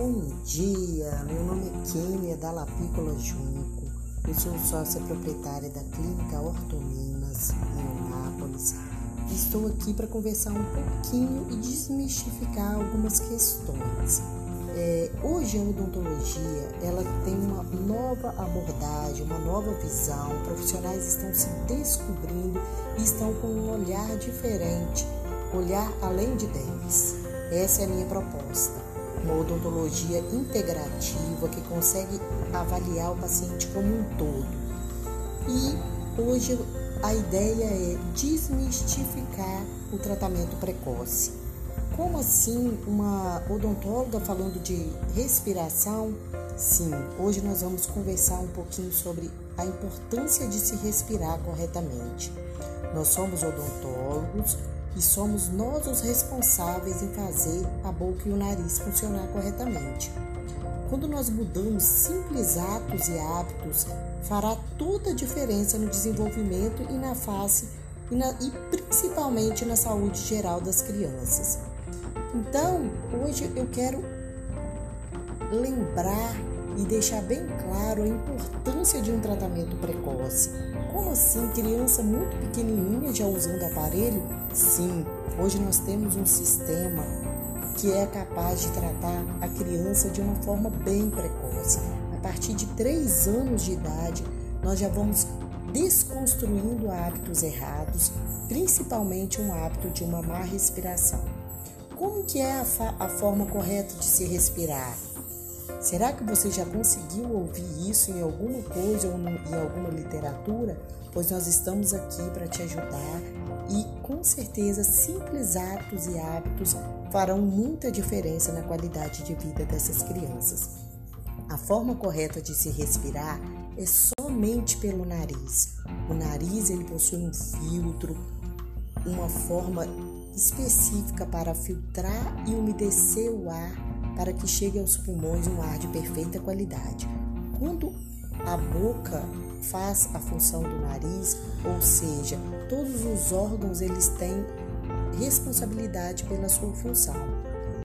Bom dia, meu nome é Kênia da Lapícola Junco. Eu sou sócia proprietária da Clínica Ortominas em Anápolis. Estou aqui para conversar um pouquinho e desmistificar algumas questões. É, hoje a odontologia ela tem uma nova abordagem, uma nova visão. Profissionais estão se descobrindo e estão com um olhar diferente, olhar além de dentes. Essa é a minha proposta uma odontologia integrativa que consegue avaliar o paciente como um todo. E hoje a ideia é desmistificar o tratamento precoce. Como assim uma odontóloga falando de respiração? Sim, hoje nós vamos conversar um pouquinho sobre a importância de se respirar corretamente. Nós somos odontólogos, e somos nós os responsáveis em fazer a boca e o nariz funcionar corretamente. Quando nós mudamos simples atos e hábitos, fará toda a diferença no desenvolvimento e na face e, na, e principalmente na saúde geral das crianças. Então, hoje eu quero lembrar e deixar bem claro a importância de um tratamento precoce. Como assim? Criança muito pequenininha já usando aparelho? Sim, hoje nós temos um sistema que é capaz de tratar a criança de uma forma bem precoce. A partir de 3 anos de idade, nós já vamos desconstruindo hábitos errados, principalmente um hábito de uma má respiração. Como que é a, a forma correta de se respirar? Será que você já conseguiu ouvir isso em alguma coisa ou em alguma literatura? Pois nós estamos aqui para te ajudar e com certeza simples atos e hábitos farão muita diferença na qualidade de vida dessas crianças. A forma correta de se respirar é somente pelo nariz. O nariz ele possui um filtro, uma forma específica para filtrar e umedecer o ar para que chegue aos pulmões um ar de perfeita qualidade. Quando a boca faz a função do nariz, ou seja, todos os órgãos eles têm responsabilidade pela sua função.